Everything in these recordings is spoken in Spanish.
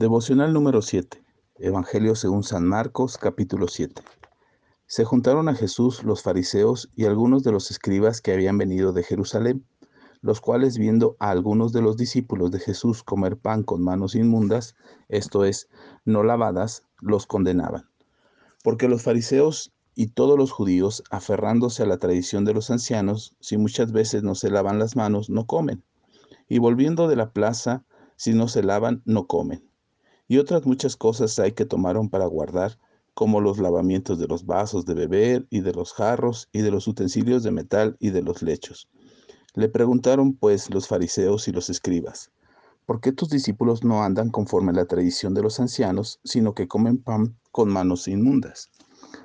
Devocional número 7. Evangelio según San Marcos, capítulo 7. Se juntaron a Jesús los fariseos y algunos de los escribas que habían venido de Jerusalén, los cuales viendo a algunos de los discípulos de Jesús comer pan con manos inmundas, esto es, no lavadas, los condenaban. Porque los fariseos y todos los judíos, aferrándose a la tradición de los ancianos, si muchas veces no se lavan las manos, no comen. Y volviendo de la plaza, si no se lavan, no comen y otras muchas cosas hay que tomaron para guardar, como los lavamientos de los vasos de beber y de los jarros y de los utensilios de metal y de los lechos. Le preguntaron pues los fariseos y los escribas, ¿por qué tus discípulos no andan conforme a la tradición de los ancianos, sino que comen pan con manos inmundas?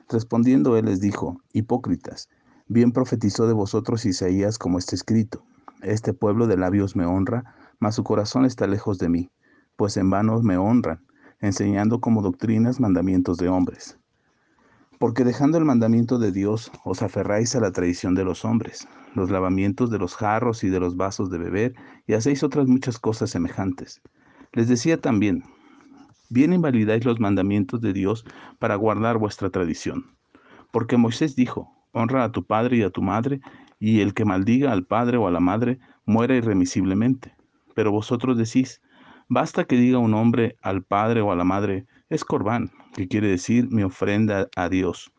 Respondiendo él les dijo, hipócritas, bien profetizó de vosotros Isaías como está escrito, este pueblo de labios me honra, mas su corazón está lejos de mí pues en vano me honran, enseñando como doctrinas mandamientos de hombres. Porque dejando el mandamiento de Dios, os aferráis a la tradición de los hombres, los lavamientos de los jarros y de los vasos de beber, y hacéis otras muchas cosas semejantes. Les decía también, bien invalidáis los mandamientos de Dios para guardar vuestra tradición. Porque Moisés dijo, honra a tu padre y a tu madre, y el que maldiga al padre o a la madre muera irremisiblemente. Pero vosotros decís, Basta que diga un hombre al padre o a la madre, es corbán, que quiere decir mi ofrenda a Dios,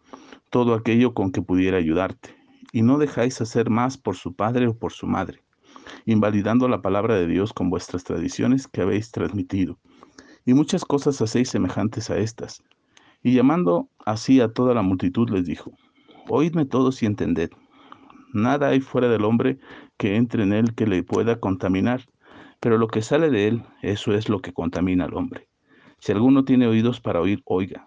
todo aquello con que pudiera ayudarte, y no dejáis hacer más por su padre o por su madre, invalidando la palabra de Dios con vuestras tradiciones que habéis transmitido. Y muchas cosas hacéis semejantes a estas. Y llamando así a toda la multitud les dijo, Oídme todos y entended. Nada hay fuera del hombre que entre en él que le pueda contaminar pero lo que sale de él, eso es lo que contamina al hombre. Si alguno tiene oídos para oír, oiga.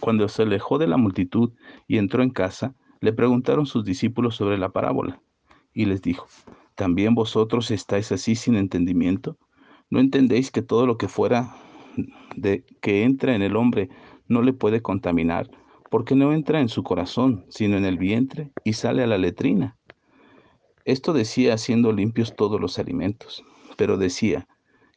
Cuando se alejó de la multitud y entró en casa, le preguntaron sus discípulos sobre la parábola, y les dijo, ¿también vosotros estáis así sin entendimiento? ¿No entendéis que todo lo que fuera de que entra en el hombre no le puede contaminar, porque no entra en su corazón, sino en el vientre, y sale a la letrina? Esto decía haciendo limpios todos los alimentos pero decía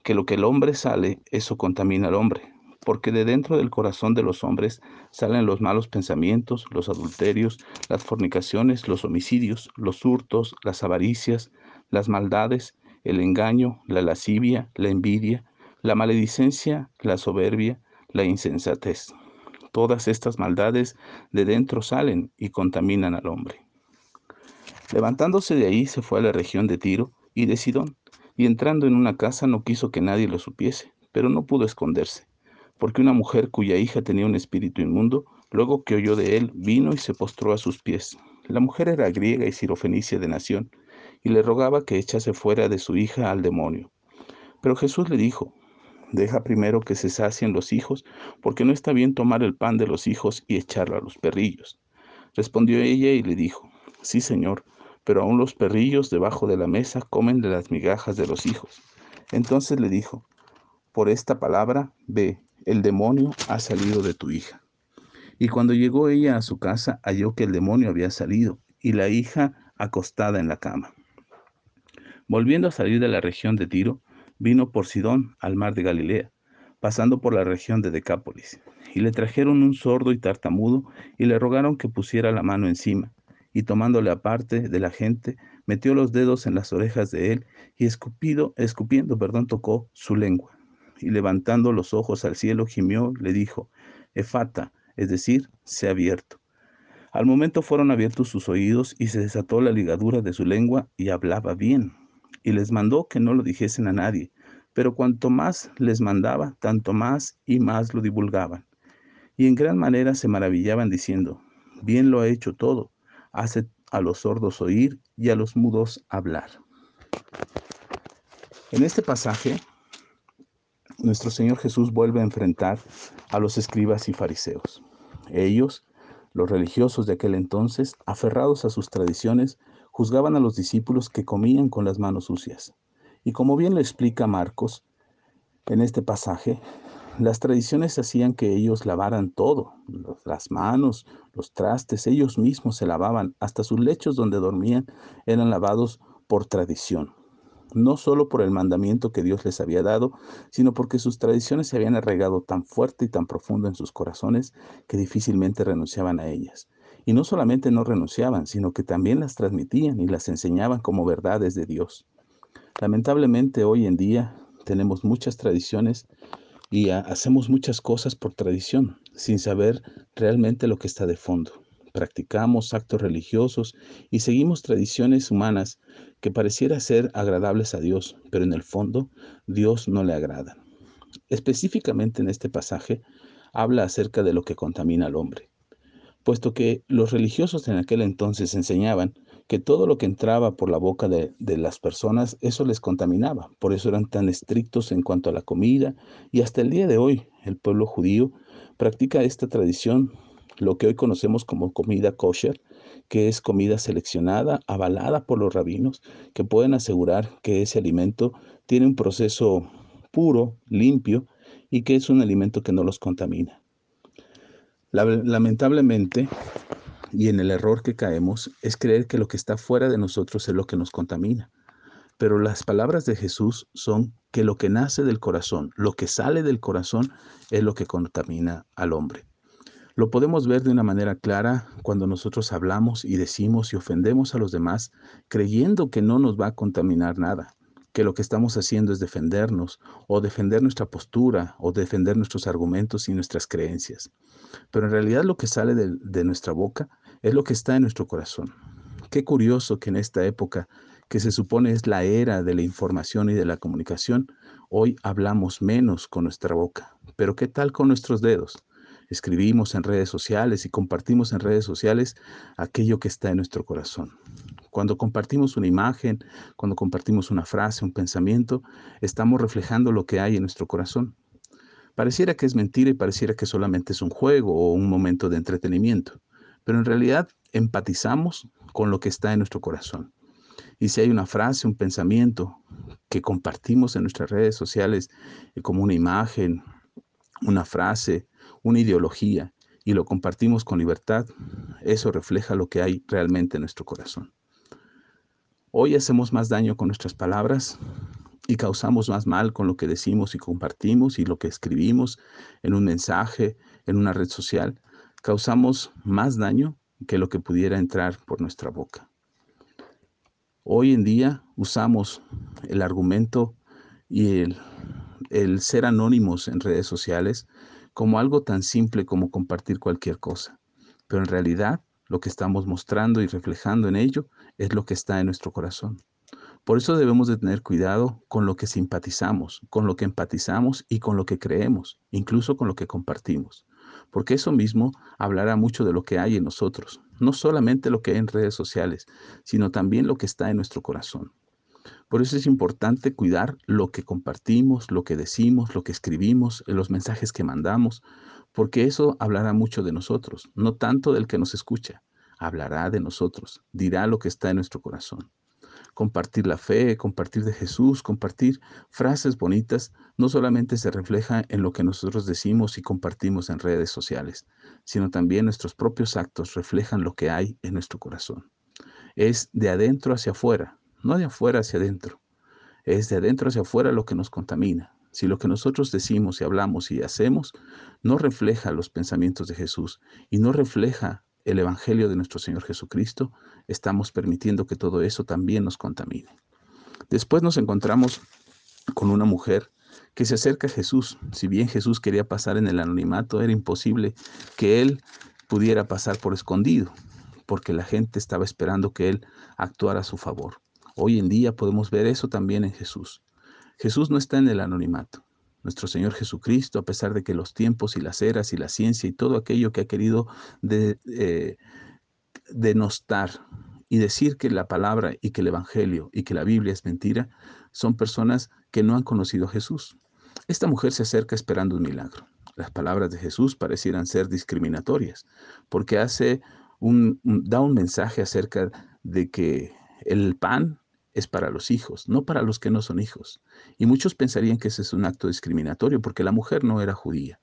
que lo que el hombre sale, eso contamina al hombre, porque de dentro del corazón de los hombres salen los malos pensamientos, los adulterios, las fornicaciones, los homicidios, los hurtos, las avaricias, las maldades, el engaño, la lascivia, la envidia, la maledicencia, la soberbia, la insensatez. Todas estas maldades de dentro salen y contaminan al hombre. Levantándose de ahí se fue a la región de Tiro y de Sidón y entrando en una casa no quiso que nadie lo supiese, pero no pudo esconderse, porque una mujer cuya hija tenía un espíritu inmundo, luego que oyó de él, vino y se postró a sus pies. La mujer era griega y sirofenicia de nación, y le rogaba que echase fuera de su hija al demonio. Pero Jesús le dijo, deja primero que se sacien los hijos, porque no está bien tomar el pan de los hijos y echarlo a los perrillos. Respondió ella y le dijo, sí, Señor, pero aún los perrillos debajo de la mesa comen de las migajas de los hijos. Entonces le dijo, por esta palabra, ve, el demonio ha salido de tu hija. Y cuando llegó ella a su casa, halló que el demonio había salido y la hija acostada en la cama. Volviendo a salir de la región de Tiro, vino por Sidón al mar de Galilea, pasando por la región de Decápolis, y le trajeron un sordo y tartamudo y le rogaron que pusiera la mano encima y tomándole aparte de la gente, metió los dedos en las orejas de él y escupido, escupiendo, perdón, tocó su lengua. Y levantando los ojos al cielo, gimió, le dijo, Efata, es decir, se ha abierto. Al momento fueron abiertos sus oídos y se desató la ligadura de su lengua y hablaba bien. Y les mandó que no lo dijesen a nadie, pero cuanto más les mandaba, tanto más y más lo divulgaban. Y en gran manera se maravillaban diciendo, bien lo ha hecho todo hace a los sordos oír y a los mudos hablar. En este pasaje, nuestro Señor Jesús vuelve a enfrentar a los escribas y fariseos. Ellos, los religiosos de aquel entonces, aferrados a sus tradiciones, juzgaban a los discípulos que comían con las manos sucias. Y como bien lo explica Marcos en este pasaje, las tradiciones hacían que ellos lavaran todo, las manos, los trastes, ellos mismos se lavaban, hasta sus lechos donde dormían eran lavados por tradición. no solo por el mandamiento que Dios les había dado, sino porque sus tradiciones se habían arraigado tan fuerte y tan profundo en sus corazones que difícilmente renunciaban a ellas. Y no solamente no renunciaban, sino que también las transmitían y las enseñaban como verdades de Dios. Lamentablemente hoy en día tenemos muchas tradiciones y hacemos muchas cosas por tradición, sin saber realmente lo que está de fondo. Practicamos actos religiosos y seguimos tradiciones humanas que pareciera ser agradables a Dios, pero en el fondo Dios no le agrada. Específicamente en este pasaje habla acerca de lo que contamina al hombre, puesto que los religiosos en aquel entonces enseñaban que todo lo que entraba por la boca de, las personas, eso les contaminaba. Por eso eran tan estrictos en cuanto a la comida. Y hasta el día de hoy, el pueblo judío practica esta tradición, lo que hoy conocemos como comida kosher, que es comida seleccionada, avalada por los rabinos, que pueden asegurar que ese alimento tiene un proceso puro, limpio, y que es un alimento que no los contamina. Lamentablemente, y en el error que caemos es creer que lo que está fuera de nosotros es lo que nos contamina. Pero las palabras de Jesús son que lo que nace del corazón, lo que sale del corazón, es lo que contamina al hombre. Lo podemos ver de una manera clara cuando nosotros hablamos y decimos y ofendemos a los demás creyendo que no nos va a contaminar nada, que lo que estamos haciendo es defendernos o defender nuestra postura o defender nuestros argumentos y nuestras creencias. Pero en realidad lo que sale de, de nuestra boca es lo que está en nuestro corazón. Qué curioso que en esta época, que se supone es la era de la información y de la comunicación, hoy hablamos menos con nuestra boca. Pero ¿qué tal con nuestros dedos? Escribimos en redes sociales y compartimos en redes sociales aquello que está en nuestro corazón. Cuando compartimos una imagen, cuando compartimos una frase, un pensamiento, estamos reflejando lo que hay en nuestro corazón. Pareciera que es mentira y pareciera que solamente es un juego o un momento de entretenimiento pero en realidad empatizamos con lo que está en nuestro corazón. Y si hay una frase, un pensamiento que compartimos en nuestras redes sociales eh, como una imagen, una frase, una ideología, y lo compartimos con libertad, eso refleja lo que hay realmente en nuestro corazón. Hoy hacemos más daño con nuestras palabras y causamos más mal con lo que decimos y compartimos y lo que escribimos en un mensaje, en una red social, causamos más daño que lo que pudiera entrar por nuestra boca. Hoy en día usamos el argumento y el, ser anónimos en redes sociales como algo tan simple como compartir cualquier cosa. Pero en realidad lo que estamos mostrando y reflejando en ello es lo que está en nuestro corazón. Por eso debemos de tener cuidado con lo que simpatizamos, con lo que empatizamos y con lo que creemos, incluso con lo que compartimos porque eso mismo hablará mucho de lo que hay en nosotros, no solamente lo que hay en redes sociales, sino también lo que está en nuestro corazón. Por eso es importante cuidar lo que compartimos, lo que decimos, lo que escribimos, los mensajes que mandamos, porque eso hablará mucho de nosotros, no tanto del que nos escucha, hablará de nosotros, dirá lo que está en nuestro corazón compartir la fe, compartir de Jesús, compartir frases bonitas, no solamente se refleja en lo que nosotros decimos y compartimos en redes sociales, sino también nuestros propios actos reflejan lo que hay en nuestro corazón. Es de adentro hacia afuera, no de afuera hacia adentro. Es de adentro hacia afuera lo que nos contamina. Si lo que nosotros decimos y hablamos y hacemos no refleja los pensamientos de Jesús y no refleja el Evangelio de nuestro Señor Jesucristo, estamos permitiendo que todo eso también nos contamine. Después nos encontramos con una mujer que se acerca a Jesús. Si bien Jesús quería pasar en el anonimato, era imposible que él pudiera pasar por escondido, porque la gente estaba esperando que él actuara a su favor. Hoy en día podemos ver eso también en Jesús. Jesús no está en el anonimato. Nuestro Señor Jesucristo, a pesar de que los tiempos y las eras y la ciencia y todo aquello que ha querido de, eh, denostar y decir que la palabra y que el Evangelio y que la Biblia es mentira, son personas que no han conocido a Jesús. Esta mujer se acerca esperando un milagro. Las palabras de Jesús parecieran ser discriminatorias, porque hace un, da un mensaje acerca de que el pan es para los hijos, no para los que no son hijos. Y muchos pensarían que ese es un acto discriminatorio porque la mujer no era judía,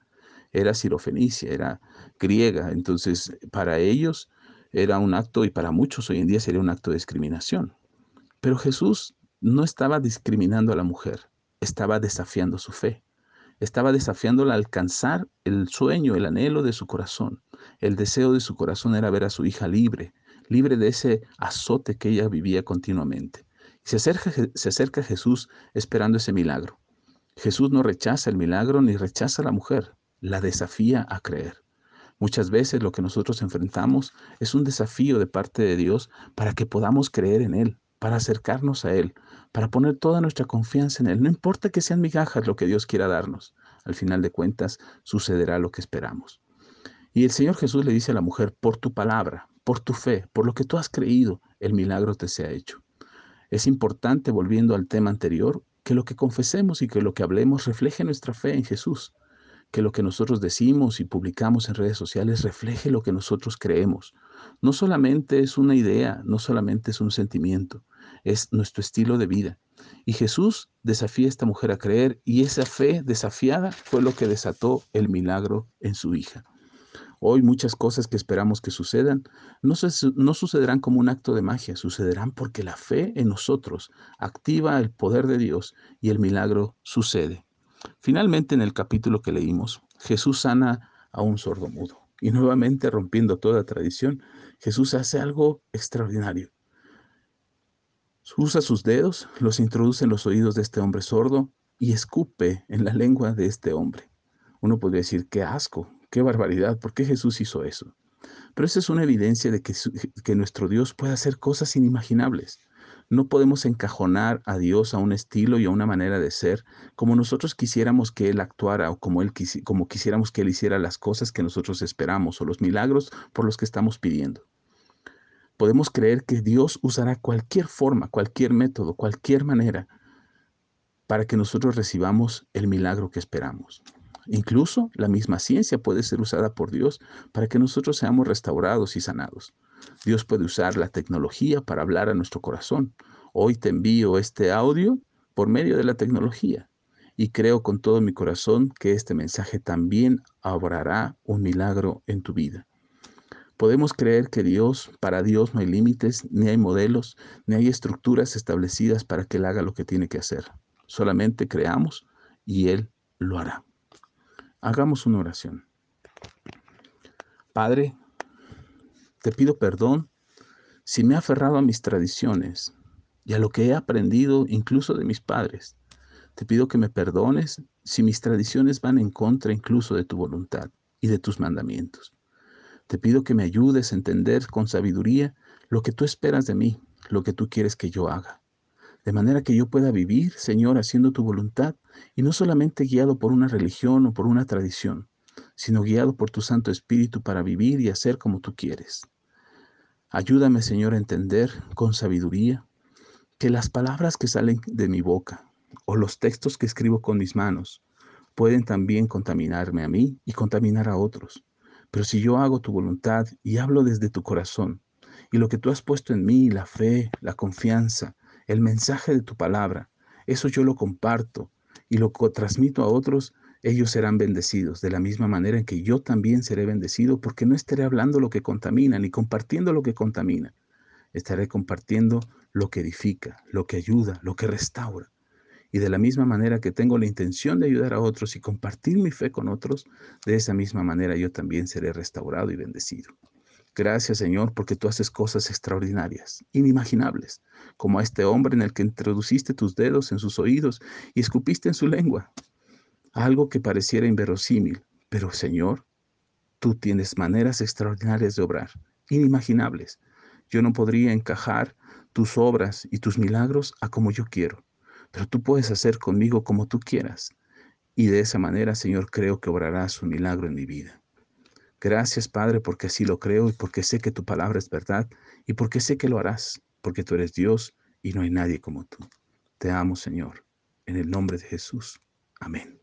era sirofenicia, era griega. Entonces, para ellos era un acto y para muchos hoy en día sería un acto de discriminación. Pero Jesús no estaba discriminando a la mujer, estaba desafiando su fe. Estaba desafiándola a alcanzar el sueño, el anhelo de su corazón. El deseo de su corazón era ver a su hija libre, libre de ese azote que ella vivía continuamente. Se acerca, a Jesús esperando ese milagro. Jesús no rechaza el milagro ni rechaza a la mujer, la desafía a creer. Muchas veces lo que nosotros enfrentamos es un desafío de parte de Dios para que podamos creer en Él, para acercarnos a Él, para poner toda nuestra confianza en Él. No importa que sean migajas lo que Dios quiera darnos, al final de cuentas sucederá lo que esperamos. Y el Señor Jesús le dice a la mujer, por tu palabra, por tu fe, por lo que tú has creído, el milagro te sea hecho. Es importante, volviendo al tema anterior, que lo que confesemos y que lo que hablemos refleje nuestra fe en Jesús que lo que nosotros decimos y publicamos en redes sociales refleje lo que nosotros creemos. No solamente es una idea, no solamente es un sentimiento, es nuestro estilo de vida. Y Jesús desafía a esta mujer a creer y esa fe desafiada fue lo que desató el milagro en su hija. Hoy muchas cosas que esperamos que sucedan no, sucederán como un acto de magia, sucederán porque la fe en nosotros activa el poder de Dios y el milagro sucede. Finalmente, en el capítulo que leímos, Jesús sana a un sordo mudo. Y nuevamente, rompiendo toda tradición, Jesús hace algo extraordinario. Usa sus dedos, los introduce en los oídos de este hombre sordo y escupe en la lengua de este hombre. Uno podría decir, qué asco, qué barbaridad, ¿por qué Jesús hizo eso? Pero esa es una evidencia de que, nuestro Dios puede hacer cosas inimaginables. No podemos encajonar a Dios a un estilo y a una manera de ser como nosotros quisiéramos que Él actuara o como, él, como quisiéramos que Él hiciera las cosas que nosotros esperamos o los milagros por los que estamos pidiendo. Podemos creer que Dios usará cualquier forma, cualquier método, cualquier manera para que nosotros recibamos el milagro que esperamos. Incluso la misma ciencia puede ser usada por Dios para que nosotros seamos restaurados y sanados. Dios puede usar la tecnología para hablar a nuestro corazón. Hoy te envío este audio por medio de la tecnología y creo con todo mi corazón que este mensaje también obrará un milagro en tu vida. Podemos creer que Dios, para Dios no hay límites, ni hay modelos, ni hay estructuras establecidas para que Él haga lo que tiene que hacer. Solamente creamos y Él lo hará. Hagamos una oración. Padre, te pido perdón si me he aferrado a mis tradiciones y a lo que he aprendido incluso de mis padres. Te pido que me perdones si mis tradiciones van en contra incluso de tu voluntad y de tus mandamientos. Te pido que me ayudes a entender con sabiduría lo que tú esperas de mí, lo que tú quieres que yo haga. De manera que yo pueda vivir, Señor, haciendo tu voluntad y no solamente guiado por una religión o por una tradición, sino guiado por tu Santo Espíritu para vivir y hacer como tú quieres. Ayúdame, Señor, a entender con sabiduría que las palabras que salen de mi boca o los textos que escribo con mis manos pueden también contaminarme a mí y contaminar a otros. Pero si yo hago tu voluntad y hablo desde tu corazón, y lo que tú has puesto en mí, la fe, la confianza, el mensaje de tu palabra, eso yo lo comparto y lo transmito a otros, ellos serán bendecidos de la misma manera en que yo también seré bendecido porque no estaré hablando lo que contamina ni compartiendo lo que contamina. Estaré compartiendo lo que edifica, lo que ayuda, lo que restaura. Y de la misma manera que tengo la intención de ayudar a otros y compartir mi fe con otros, de esa misma manera yo también seré restaurado y bendecido. Gracias Señor porque tú haces cosas extraordinarias, inimaginables, como a este hombre en el que introduciste tus dedos en sus oídos y escupiste en su lengua algo que pareciera inverosímil, pero Señor, tú tienes maneras extraordinarias de obrar, inimaginables. Yo no podría encajar tus obras y tus milagros a como yo quiero, pero tú puedes hacer conmigo como tú quieras. Y de esa manera, Señor, creo que obrarás un milagro en mi vida. Gracias, Padre, porque así lo creo y porque sé que tu palabra es verdad y porque sé que lo harás, porque tú eres Dios y no hay nadie como tú. Te amo, Señor, en el nombre de Jesús. Amén.